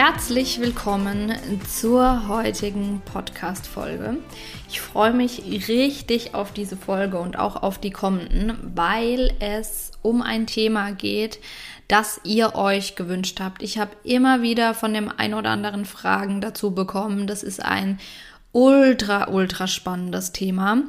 Herzlich willkommen zur heutigen Podcast-Folge. Ich freue mich richtig auf diese Folge und auch auf die kommenden, weil es um ein Thema geht, das ihr euch gewünscht habt. Ich habe immer wieder von dem ein oder anderen Fragen dazu bekommen. Das ist ein ultra, ultra spannendes Thema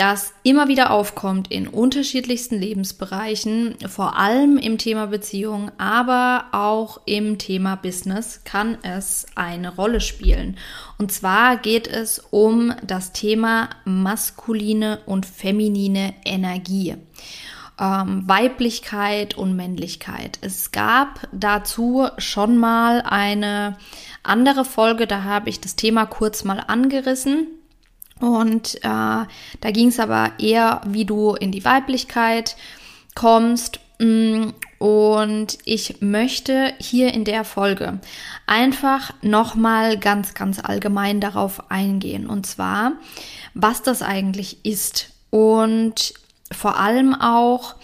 das immer wieder aufkommt in unterschiedlichsten Lebensbereichen, vor allem im Thema Beziehung, aber auch im Thema Business kann es eine Rolle spielen. Und zwar geht es um das Thema maskuline und feminine Energie. Ähm, Weiblichkeit und Männlichkeit. Es gab dazu schon mal eine andere Folge, da habe ich das Thema kurz mal angerissen. Und äh, da ging es aber eher, wie du in die Weiblichkeit kommst. Mm, und ich möchte hier in der Folge einfach nochmal ganz, ganz allgemein darauf eingehen. Und zwar, was das eigentlich ist. Und vor allem auch,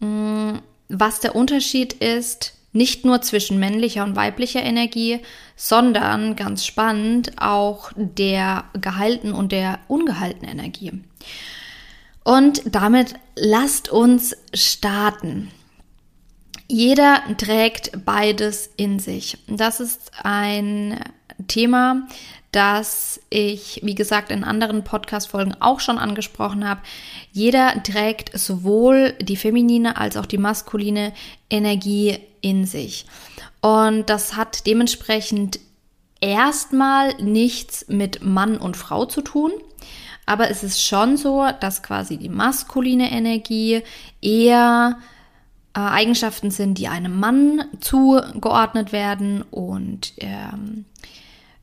mm, was der Unterschied ist nicht nur zwischen männlicher und weiblicher Energie, sondern ganz spannend auch der gehalten und der ungehaltenen Energie. Und damit lasst uns starten. Jeder trägt beides in sich. Das ist ein Thema, das ich, wie gesagt, in anderen Podcast-Folgen auch schon angesprochen habe. Jeder trägt sowohl die feminine als auch die maskuline Energie in sich. Und das hat dementsprechend erstmal nichts mit Mann und Frau zu tun. Aber es ist schon so, dass quasi die maskuline Energie eher äh, Eigenschaften sind, die einem Mann zugeordnet werden und ähm,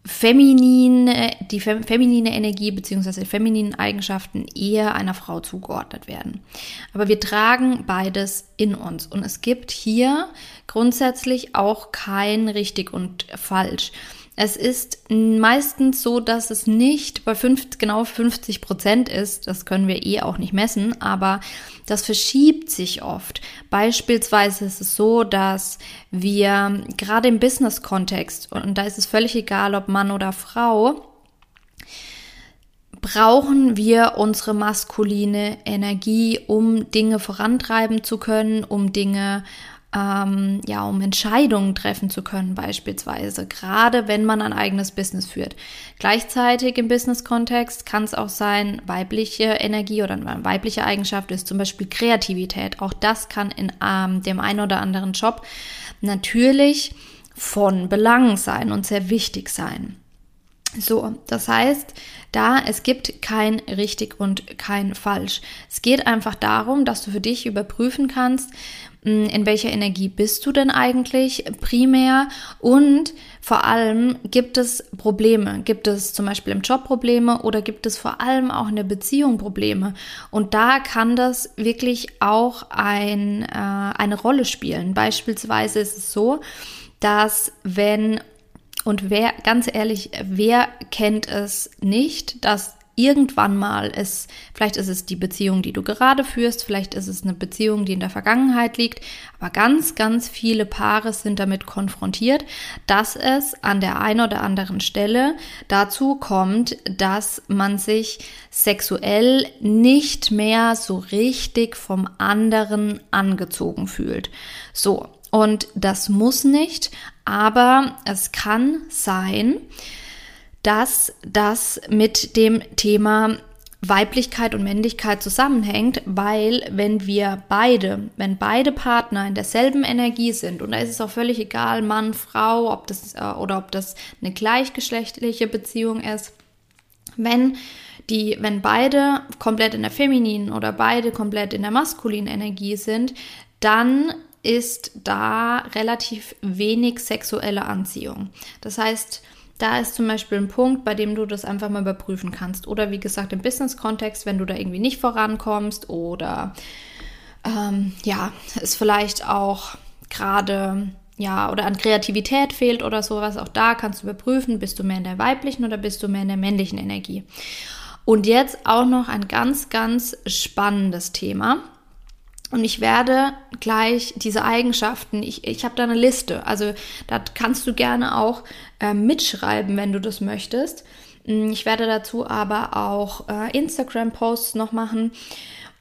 feminine, die feminine Energie bzw. femininen Eigenschaften eher einer Frau zugeordnet werden. Aber wir tragen beides in uns und es gibt hier grundsätzlich auch kein richtig und falsch. Es ist meistens so, dass es nicht bei 50, genau 50 Prozent ist. Das können wir eh auch nicht messen, aber das verschiebt sich oft. Beispielsweise ist es so, dass wir gerade im Business-Kontext, und da ist es völlig egal, ob Mann oder Frau, brauchen wir unsere maskuline Energie, um Dinge vorantreiben zu können, um Dinge ähm, ja, um Entscheidungen treffen zu können, beispielsweise, gerade wenn man ein eigenes Business führt. Gleichzeitig im Business-Kontext kann es auch sein, weibliche Energie oder eine weibliche Eigenschaft ist zum Beispiel Kreativität. Auch das kann in ähm, dem einen oder anderen Job natürlich von Belang sein und sehr wichtig sein. So, das heißt, da es gibt kein richtig und kein falsch. Es geht einfach darum, dass du für dich überprüfen kannst, in welcher Energie bist du denn eigentlich primär? Und vor allem gibt es Probleme, gibt es zum Beispiel im Job Probleme oder gibt es vor allem auch in der Beziehung Probleme? Und da kann das wirklich auch ein, äh, eine Rolle spielen. Beispielsweise ist es so, dass wenn und wer, ganz ehrlich, wer kennt es nicht, dass irgendwann mal es, vielleicht ist es die Beziehung, die du gerade führst, vielleicht ist es eine Beziehung, die in der Vergangenheit liegt, aber ganz, ganz viele Paare sind damit konfrontiert, dass es an der einen oder anderen Stelle dazu kommt, dass man sich sexuell nicht mehr so richtig vom anderen angezogen fühlt. So. Und das muss nicht, aber es kann sein, dass das mit dem Thema Weiblichkeit und Männlichkeit zusammenhängt, weil wenn wir beide, wenn beide Partner in derselben Energie sind, und da ist es auch völlig egal, Mann, Frau, ob das äh, oder ob das eine gleichgeschlechtliche Beziehung ist, Wenn die, wenn beide komplett in der femininen oder beide komplett in der maskulinen Energie sind, dann ist da relativ wenig sexuelle Anziehung. Das heißt, da ist zum Beispiel ein Punkt, bei dem du das einfach mal überprüfen kannst. Oder wie gesagt, im Business-Kontext, wenn du da irgendwie nicht vorankommst oder ähm, ja, es vielleicht auch gerade ja, oder an Kreativität fehlt oder sowas, auch da kannst du überprüfen, bist du mehr in der weiblichen oder bist du mehr in der männlichen Energie. Und jetzt auch noch ein ganz, ganz spannendes Thema. Und ich werde gleich diese Eigenschaften, ich, ich habe da eine Liste, also da kannst du gerne auch äh, mitschreiben, wenn du das möchtest. Mm, ich werde dazu aber auch äh, Instagram-Posts noch machen.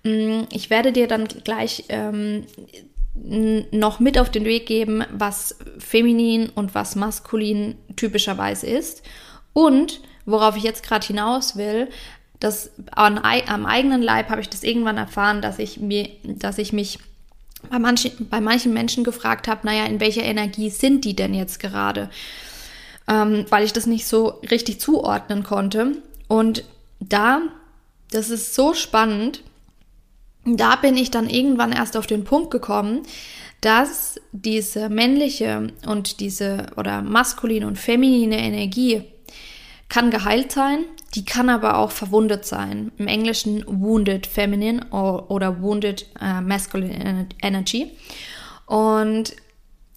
Mm, ich werde dir dann gleich ähm, noch mit auf den Weg geben, was feminin und was maskulin typischerweise ist. Und worauf ich jetzt gerade hinaus will, das an, am eigenen Leib habe ich das irgendwann erfahren, dass ich mir, dass ich mich bei manchen, bei manchen Menschen gefragt habe, naja, in welcher Energie sind die denn jetzt gerade? Ähm, weil ich das nicht so richtig zuordnen konnte. Und da, das ist so spannend, da bin ich dann irgendwann erst auf den Punkt gekommen, dass diese männliche und diese oder maskuline und feminine Energie kann geheilt sein, die kann aber auch verwundet sein. Im Englischen wounded feminine oder wounded uh, masculine energy. Und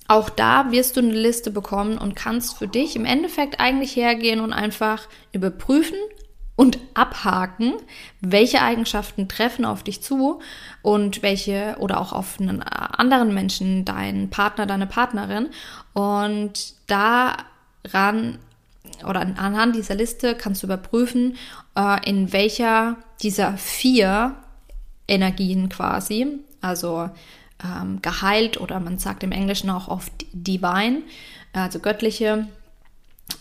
auch da wirst du eine Liste bekommen und kannst für dich im Endeffekt eigentlich hergehen und einfach überprüfen, und abhaken, welche Eigenschaften treffen auf dich zu und welche oder auch auf einen anderen Menschen, deinen Partner, deine Partnerin. Und daran oder anhand dieser Liste kannst du überprüfen, äh, in welcher dieser vier Energien quasi, also ähm, geheilt oder man sagt im Englischen auch oft divine, also göttliche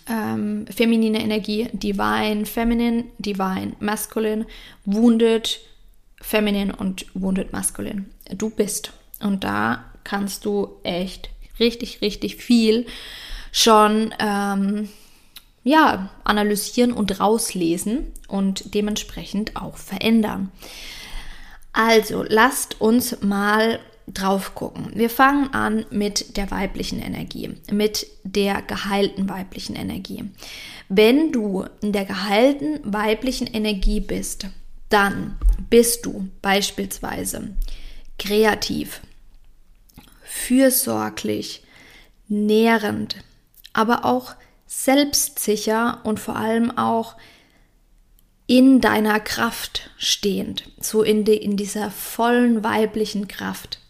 ähm, feminine Energie, divine, feminine, divine, masculine, wounded, feminine und wounded, masculine. Du bist. Und da kannst du echt richtig, richtig viel schon ähm, ja, analysieren und rauslesen und dementsprechend auch verändern. Also lasst uns mal drauf gucken. Wir fangen an mit der weiblichen Energie, mit der geheilten weiblichen Energie. Wenn du in der geheilten weiblichen Energie bist, dann bist du beispielsweise kreativ, fürsorglich, nährend, aber auch selbstsicher und vor allem auch in deiner Kraft stehend, so in, die, in dieser vollen weiblichen Kraft.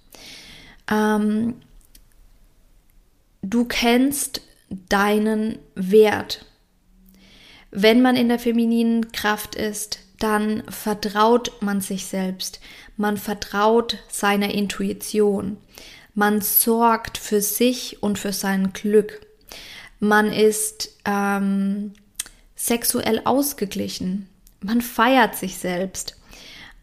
Ähm, du kennst deinen Wert. Wenn man in der femininen Kraft ist, dann vertraut man sich selbst. Man vertraut seiner Intuition. Man sorgt für sich und für sein Glück. Man ist ähm, sexuell ausgeglichen. Man feiert sich selbst.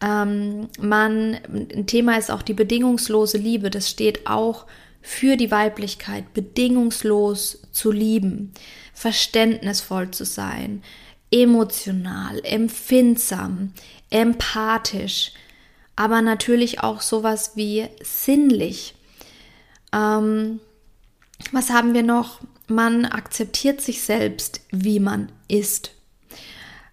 Ähm, man, ein Thema ist auch die bedingungslose Liebe. Das steht auch für die Weiblichkeit, bedingungslos zu lieben, verständnisvoll zu sein, emotional, empfindsam, empathisch, aber natürlich auch sowas wie sinnlich. Ähm, was haben wir noch? Man akzeptiert sich selbst, wie man ist.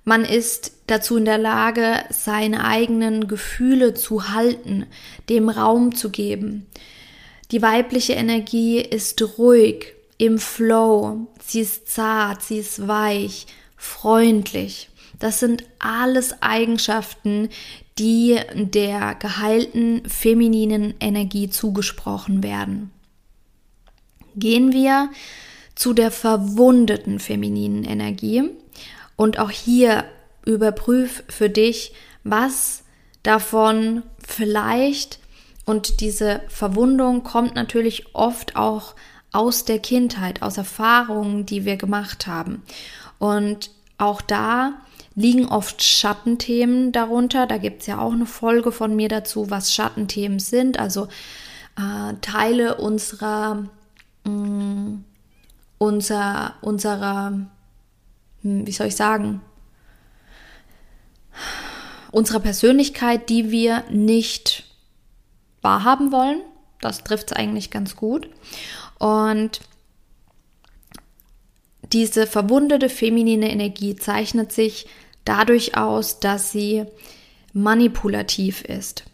Man ist dazu in der Lage, seine eigenen Gefühle zu halten, dem Raum zu geben. Die weibliche Energie ist ruhig, im Flow, sie ist zart, sie ist weich, freundlich. Das sind alles Eigenschaften, die der geheilten femininen Energie zugesprochen werden. Gehen wir zu der verwundeten femininen Energie. Und auch hier überprüf für dich, was davon vielleicht und diese Verwundung kommt natürlich oft auch aus der Kindheit, aus Erfahrungen, die wir gemacht haben. Und auch da liegen oft Schattenthemen darunter. Da gibt es ja auch eine Folge von mir dazu, was Schattenthemen sind. Also äh, Teile unserer, mh, mm, unser, unserer hm, wie soll ich sagen, unserer Persönlichkeit, die wir nicht wahrhaben wollen. Das trifft es eigentlich ganz gut. Und diese verwundete feminine Energie zeichnet sich dadurch aus, dass sie manipulativ ist.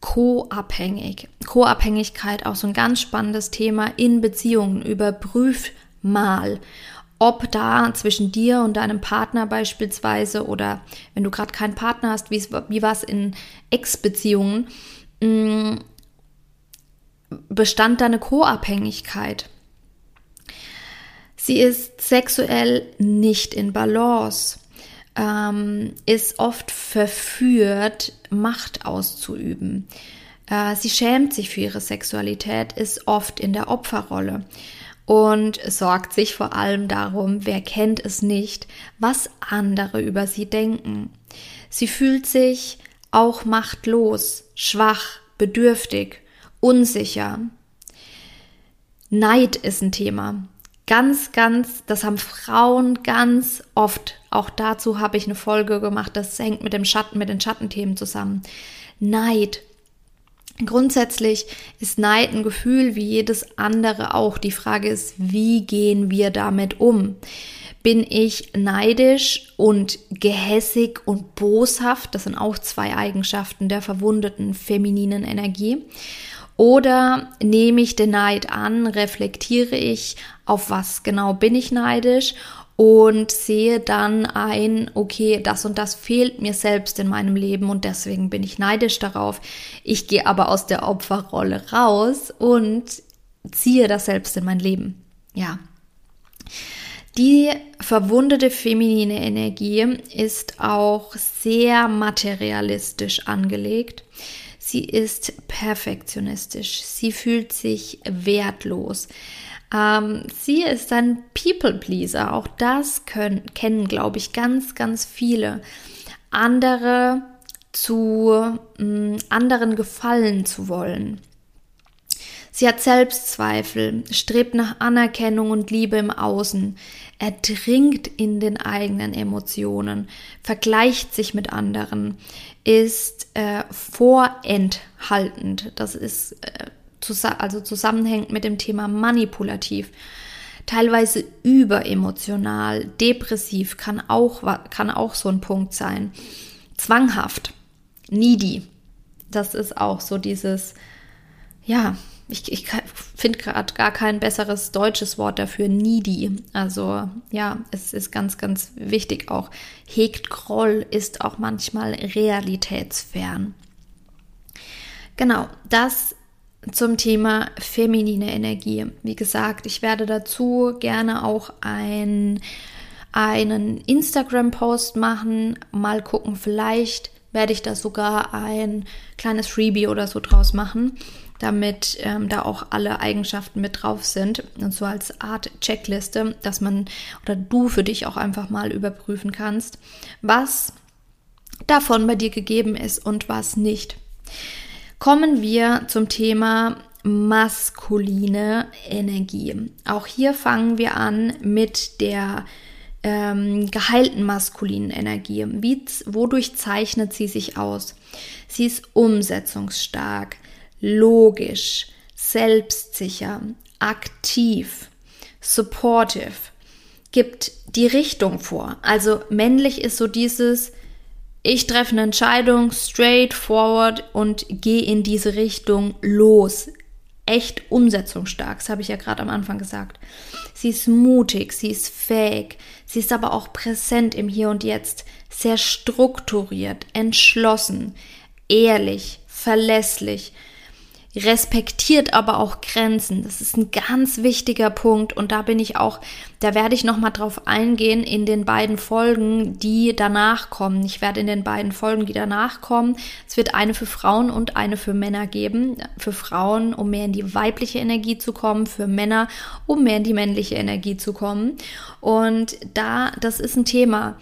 Co-abhängig. Co-Abhängigkeit auch so ein ganz spannendes Thema in Beziehungen. Überprüf mal, ob da zwischen dir und deinem Partner beispielsweise oder wenn du gerade keinen Partner hast, wie, war es in Ex-Beziehungen, mm, bestand da eine Co-Abhängigkeit. Sie ist sexuell nicht in Balance, ähm, ist oft verführt, Macht auszuüben. Äh, sie schämt sich für ihre Sexualität, ist oft in der Opferrolle und sorgt sich vor allem darum, wer kennt es nicht, was andere über sie denken. Sie fühlt sich auch machtlos, schwach, bedürftig, unsicher. Neid ist ein Thema. Ganz, ganz, das haben Frauen ganz oft. Auch dazu habe ich eine Folge gemacht. Das hängt mit dem Schatten, mit den Schattenthemen zusammen. Neid, Grundsätzlich ist Neid ein Gefühl wie jedes andere auch. Die Frage ist, wie gehen wir damit um? Bin ich neidisch und gehässig und boshaft? Das sind auch zwei Eigenschaften der verwundeten femininen Energie. Oder nehme ich den Neid an, reflektiere ich, auf was genau bin ich neidisch und sehe dann ein, okay, das und das fehlt mir selbst in meinem Leben und deswegen bin ich neidisch darauf. Ich gehe aber aus der Opferrolle raus und ziehe das selbst in mein Leben. Ja. Die verwundete feminine Energie ist auch sehr materialistisch angelegt. Sie ist perfektionistisch. Sie fühlt sich wertlos. Ähm, sie ist ein People-Pleaser. Auch das können, kennen, glaube ich, ganz, ganz viele. Andere zu mh, mm, anderen gefallen zu wollen. Sie hat Selbstzweifel, strebt nach Anerkennung und Liebe im Außen, erdringt in den eigenen Emotionen, vergleicht sich mit anderen, ist äh, vorenthaltend. Das ist äh, also zusammenhängt mit dem Thema manipulativ, teilweise überemotional, depressiv kann auch, kann auch so ein Punkt sein. Zwanghaft, needy, das ist auch so dieses, ja, ich, ich finde gerade gar kein besseres deutsches Wort dafür, needy. Also ja, es ist ganz, ganz wichtig auch. Hegt Groll ist auch manchmal realitätsfern. Genau, das zum Thema feminine Energie. Wie gesagt, ich werde dazu gerne auch ein, einen Instagram-Post machen. Mal gucken, vielleicht werde ich da sogar ein kleines Freebie oder so draus machen, damit ähm, da auch alle Eigenschaften mit drauf sind. Und so als Art Checkliste, dass man oder du für dich auch einfach mal überprüfen kannst, was davon bei dir gegeben ist und was nicht. Kommen wir zum Thema maskuline Energie. Auch hier fangen wir an mit der ähm, geheilten maskulinen Energie. Wie, wodurch zeichnet sie sich aus? Sie ist umsetzungsstark, logisch, selbstsicher, aktiv, supportive, gibt die Richtung vor. Also männlich ist so dieses ich treffe eine Entscheidung straightforward und gehe in diese Richtung los. Echt umsetzungsstark, das habe ich ja gerade am Anfang gesagt. Sie ist mutig, sie ist fähig, sie ist aber auch präsent im Hier und Jetzt, sehr strukturiert, entschlossen, ehrlich, verlässlich, respektiert aber auch Grenzen. Das ist ein ganz wichtiger Punkt und da bin ich auch, da werde ich noch mal drauf eingehen in den beiden Folgen, die danach kommen. Ich werde in den beiden Folgen, die danach kommen, es wird eine für Frauen und eine für Männer geben. Für Frauen, um mehr in die weibliche Energie zu kommen, für Männer, um mehr in die männliche Energie zu kommen. Und da, das ist ein Thema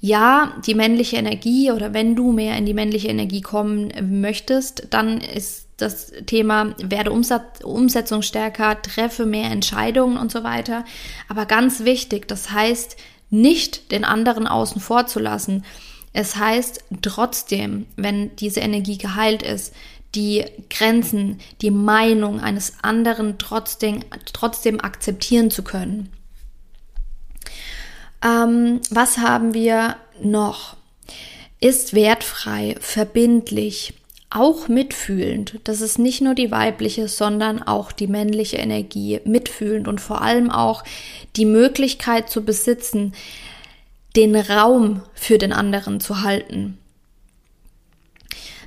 ja, die männliche Energie oder wenn du mehr in die männliche Energie kommen möchtest, dann ist das Thema werde Umsatz, umsetzungsstärker, treffe mehr Entscheidungen und so weiter. Aber ganz wichtig, das heißt, nicht den anderen außen vor zu lassen. Es heißt trotzdem, wenn diese Energie geheilt ist, die Grenzen, die Meinung eines anderen trotzdem, trotzdem akzeptieren zu können. Ähm, was haben wir noch? Ist wertfrei, verbindlich, auch mitfühlend. Das ist nicht nur die weibliche, sondern auch die männliche Energie mitfühlend und vor allem auch die Möglichkeit zu besitzen, den Raum für den anderen zu halten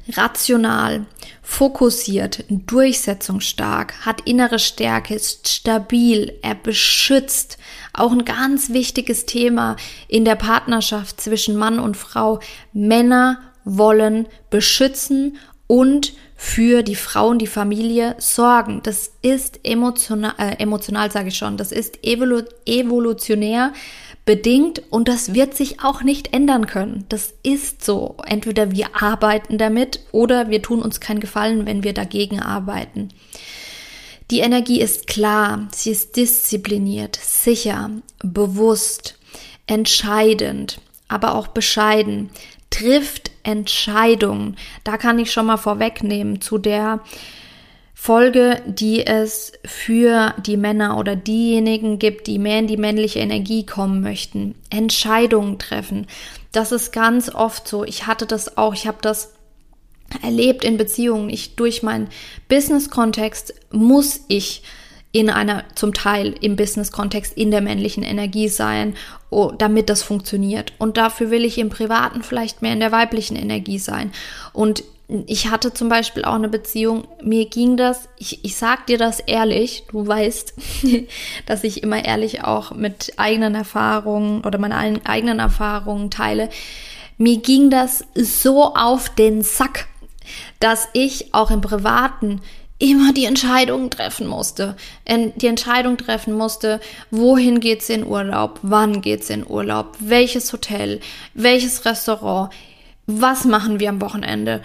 rational, fokussiert, durchsetzungsstark, hat innere Stärke, ist stabil, er beschützt. Auch ein ganz wichtiges Thema in der Partnerschaft zwischen Mann und Frau. Männer wollen beschützen und für die Frau und die Familie sorgen. Das ist emotional, äh, emotional sage ich schon, das ist evolu evolutionär bedingt und das wird sich auch nicht ändern können. Das ist so. Entweder wir arbeiten damit oder wir tun uns keinen Gefallen, wenn wir dagegen arbeiten. Die Energie ist klar, sie ist diszipliniert, sicher, bewusst, entscheidend, aber auch bescheiden, trifft Entscheidungen. Da kann ich schon mal vorwegnehmen zu der Folge, die es für die Männer oder diejenigen gibt, die mehr in die männliche Energie kommen möchten. Entscheidungen treffen. Das ist ganz oft so. Ich hatte das auch. Ich habe das erlebt in Beziehungen. Ich durch meinen Business-Kontext muss ich in einer, zum Teil im Business-Kontext in der männlichen Energie sein, damit das funktioniert. Und dafür will ich im Privaten vielleicht mehr in der weiblichen Energie sein. Und ich hatte zum Beispiel auch eine Beziehung, mir ging das, ich, ich sag dir das ehrlich, du weißt, dass ich immer ehrlich auch mit eigenen Erfahrungen oder meinen eigenen Erfahrungen teile. Mir ging das so auf den Sack, dass ich auch im Privaten immer die Entscheidung treffen musste. Die Entscheidung treffen musste, wohin geht's in Urlaub, wann geht's in Urlaub, welches Hotel, welches Restaurant, was machen wir am Wochenende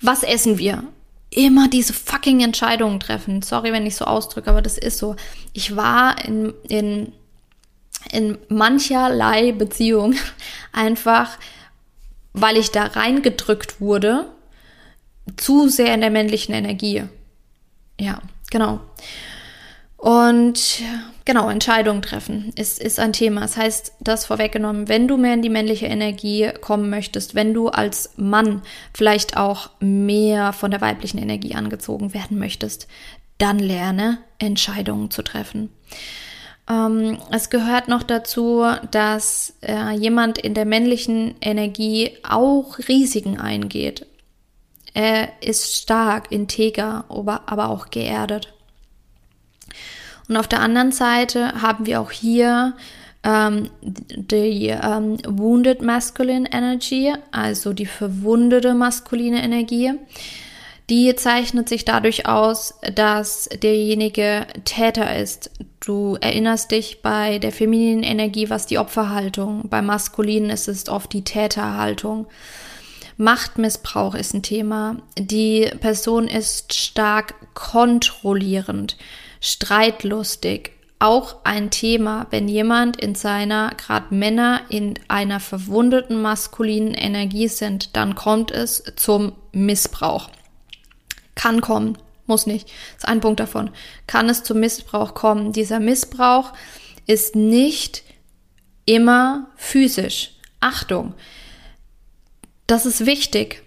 was essen wir? Immer diese fucking Entscheidungen treffen. Sorry, wenn ich so ausdrücke, aber das ist so. Ich war in, in, in mancherlei Beziehung einfach, weil ich da reingedrückt wurde, zu sehr in der männlichen Energie. Ja, genau. Und genau, Entscheidungen treffen ist, ist ein Thema. Das heißt, das vorweggenommen, wenn du mehr in die männliche Energie kommen möchtest, wenn du als Mann vielleicht auch mehr von der weiblichen Energie angezogen werden möchtest, dann lerne Entscheidungen zu treffen. Ähm, es gehört noch dazu, dass äh, jemand in der männlichen Energie auch Risiken eingeht. Er ist stark, integer, aber, aber auch geerdet. Und auf der anderen Seite haben wir auch hier ähm, die ähm, Wounded Masculine Energy, also die verwundete maskuline Energie. Die zeichnet sich dadurch aus, dass derjenige Täter ist. Du erinnerst dich bei der femininen Energie, was die Opferhaltung, bei maskulinen ist es oft die Täterhaltung. Machtmissbrauch ist ein Thema. Die Person ist stark kontrollierend streitlustig. Auch ein Thema, wenn jemand in seiner, gerade Männer, in einer verwundeten maskulinen Energie sind, dann kommt es zum Missbrauch. Kann kommen, muss nicht. ist ein Punkt davon. Kann es zum Missbrauch kommen. Dieser Missbrauch ist nicht immer physisch. Achtung, das ist wichtig.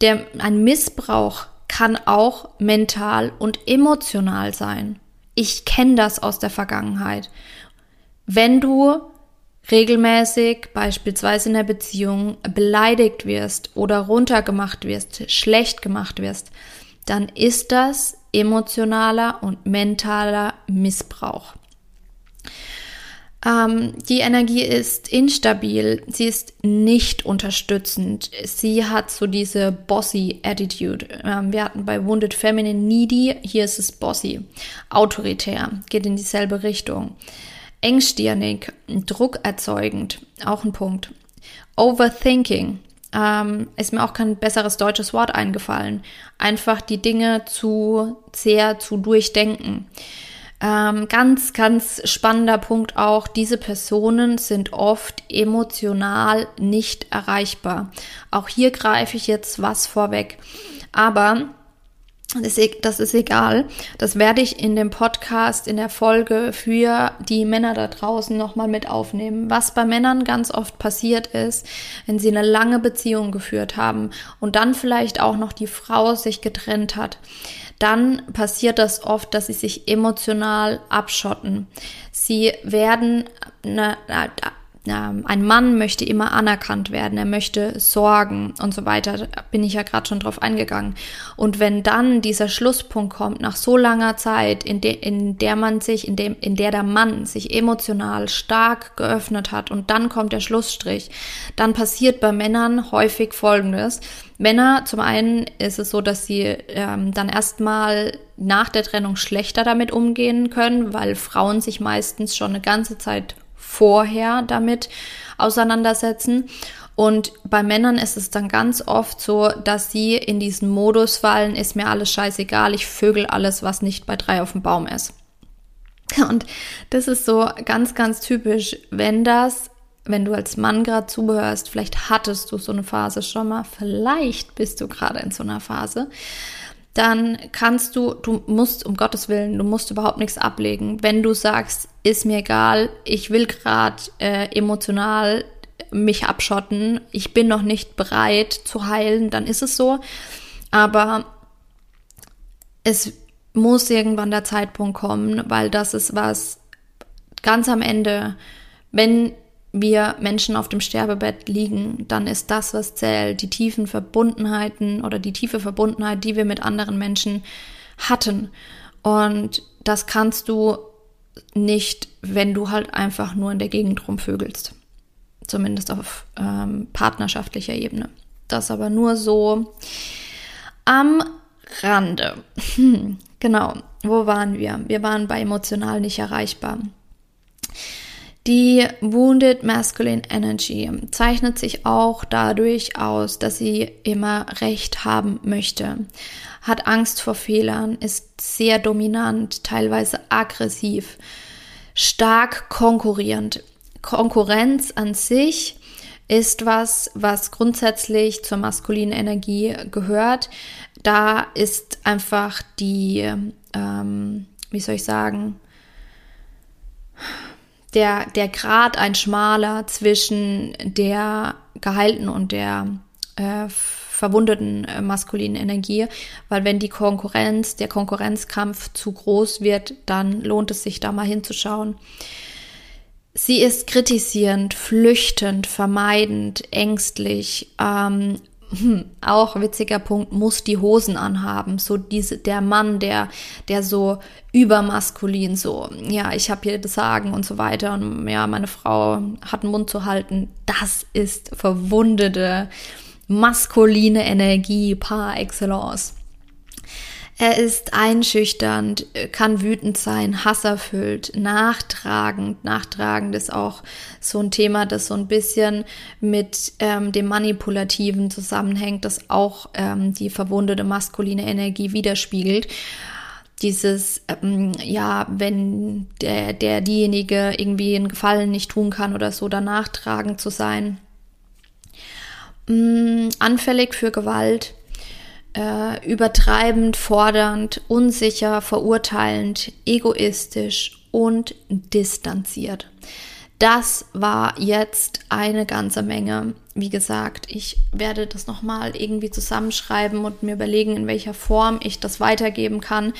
Der, ein Missbrauch kann auch mental und emotional sein. Ich kenne das aus der Vergangenheit. Wenn du regelmäßig, beispielsweise in der Beziehung, beleidigt wirst oder runtergemacht wirst, schlecht gemacht wirst, dann ist das emotionaler und mentaler Missbrauch. Ähm, die Energie ist instabil, sie ist nicht unterstützend. Sie hat so diese bossy Attitude. Ähm, wir hatten bei Wounded Feminine Needy, hier ist es bossy. Autoritär, geht in dieselbe Richtung. Engstirnig, druckerzeugend, auch ein Punkt. Overthinking, ähm, ist mir auch kein besseres deutsches Wort eingefallen. Einfach die Dinge zu sehr zu durchdenken Ähm, ganz, ganz spannender Punkt auch, diese Personen sind oft emotional nicht erreichbar. Auch hier greife ich jetzt was vorweg. Aber E-, das ist egal. Das werde ich in dem Podcast, in der Folge für die Männer da draußen nochmal mit aufnehmen. Was bei Männern ganz oft passiert ist, wenn sie eine lange Beziehung geführt haben und dann vielleicht auch noch die Frau sich getrennt hat, dann passiert das oft, dass sie sich emotional abschotten. Sie werden eine, ein Mann möchte immer anerkannt werden, er möchte sorgen und so weiter. Da bin ich ja gerade schon drauf eingegangen. Und wenn dann dieser Schlusspunkt kommt, nach so langer Zeit, in, de, in der man sich, in, dem, in der der Mann sich emotional stark geöffnet hat und dann kommt der Schlussstrich, dann passiert bei Männern häufig Folgendes. Männer, zum einen ist es so, dass sie ähm, dann erstmal nach der Trennung schlechter damit umgehen können, weil Frauen sich meistens schon eine ganze Zeit vorher damit auseinandersetzen. Und bei Männern ist es dann ganz oft so, dass sie in diesen Modus fallen, ist mir alles scheißegal, ich vögel alles, was nicht bei drei auf dem Baum ist. Und das ist so ganz, ganz typisch, wenn das, wenn du als Mann gerade zubehörst, vielleicht hattest du so eine Phase schon mal, vielleicht bist du gerade in so einer Phase, dann kannst du, du musst, um Gottes Willen, du musst überhaupt nichts ablegen. Wenn du sagst, ist mir egal, ich will gerade äh, emotional mich abschotten, ich bin noch nicht bereit zu heilen, dann ist es so. Aber es muss irgendwann der Zeitpunkt kommen, weil das ist was ganz am Ende, wenn wir Menschen auf dem Sterbebett liegen, dann ist das, was zählt, die tiefen Verbundenheiten oder die tiefe Verbundenheit, die wir mit anderen Menschen hatten. Und das kannst du nicht, wenn du halt einfach nur in der Gegend rumvögelst. Zumindest auf ähm, partnerschaftlicher Ebene. Das aber nur so am Rande. genau, wo waren wir? Wir waren bei emotional nicht erreichbar. Die Wounded Masculine Energy zeichnet sich auch dadurch aus, dass sie immer Recht haben möchte, hat Angst vor Fehlern, ist sehr dominant, teilweise aggressiv, stark konkurrierend. Konkurrenz an sich ist was, was grundsätzlich zur maskulinen Energie gehört. Da ist einfach die, ähm, wie soll ich sagen, der, der Grad ein schmaler zwischen der geheilten und der äh, verwundeten äh, maskulinen Energie, weil wenn die Konkurrenz, der Konkurrenzkampf zu groß wird, dann lohnt es sich da mal hinzuschauen. Sie ist kritisierend, flüchtend, vermeidend, ängstlich, ähm, hm, auch witziger Punkt, muss die Hosen anhaben. So diese, der Mann, der, der so übermaskulin, so, ja, ich habe hier das Sagen und so weiter und ja, meine Frau hat den Mund zu halten. Das ist verwundete, maskuline Energie par excellence. Er ist einschüchternd, kann wütend sein, hasserfüllt, nachtragend. Nachtragend ist auch so ein Thema, das so ein bisschen mit ähm, dem Manipulativen zusammenhängt, das auch ähm, die verwundete maskuline Energie widerspiegelt. Dieses, ähm, ja, wenn der, der diejenige irgendwie einen Gefallen nicht tun kann oder so, danach tragend zu sein. Mm, anfällig für Gewalt, äh, übertreibend, fordernd, unsicher, verurteilend, egoistisch und distanziert. Das war jetzt eine ganze Menge. Wie gesagt, ich werde das nochmal irgendwie zusammenschreiben und mir überlegen, in welcher Form ich das weitergeben kann,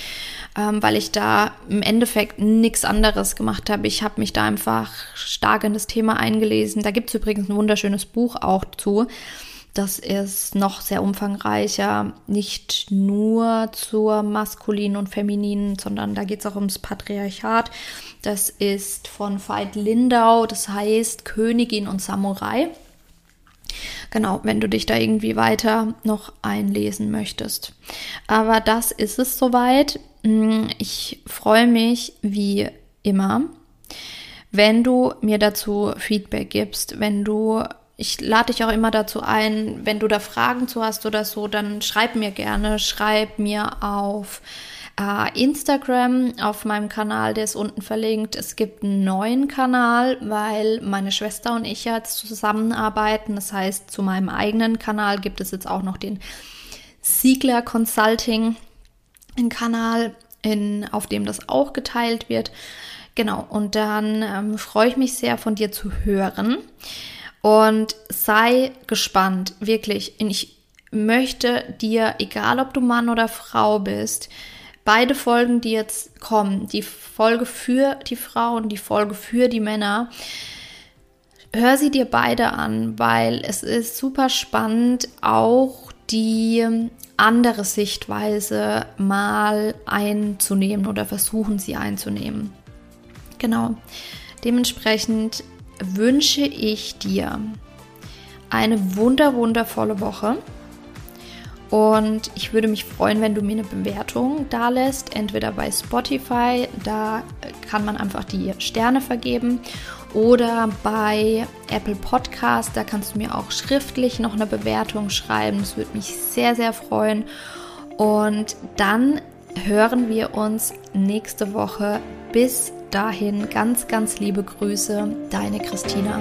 ähm, weil ich da im Endeffekt nichts anderes gemacht habe. Ich habe mich da einfach stark in das Thema eingelesen. Da gibt es übrigens ein wunderschönes Buch auch zu. Das ist noch sehr umfangreicher, nicht nur zur maskulinen und femininen, sondern da geht es auch ums Patriarchat. Das ist von Veit Lindau, das heißt Königin und Samurai. Genau, wenn du dich da irgendwie weiter noch einlesen möchtest. Aber das ist es soweit. Hm, ich freue mich wie immer, wenn du mir dazu Feedback gibst, wenn du ich lade dich auch immer dazu ein, wenn du da Fragen zu hast oder so, dann schreib mir gerne, schreib mir auf äh, Instagram auf meinem Kanal, der ist unten verlinkt. Es gibt einen neuen Kanal, weil meine Schwester und ich jetzt zusammenarbeiten. Das heißt, zu meinem eigenen Kanal gibt es jetzt auch noch den Siegler Consulting Kanal, in, auf dem das auch geteilt wird. Genau, und dann ähm, freue ich mich sehr, von dir zu hören. Und sei gespannt, wirklich. Ich möchte dir, egal ob du Mann oder Frau bist, beide Folgen, die jetzt kommen, die Folge für die Frauen, die Folge für die Männer, hör sie dir beide an, weil es ist super spannend, auch die andere Sichtweise mal einzunehmen oder versuchen sie einzunehmen. Genau. Dementsprechend wünsche ich dir eine wunder wundervolle Woche. Und ich würde mich freuen, wenn du mir eine Bewertung da lässt, entweder bei Spotify, da kann man einfach die Sterne vergeben, oder bei Apple Podcast, da kannst du mir auch schriftlich noch eine Bewertung schreiben. Das würde mich sehr, sehr freuen. Und dann hören wir uns nächste Woche. Bis dahin ganz, ganz liebe Grüße, deine Christina.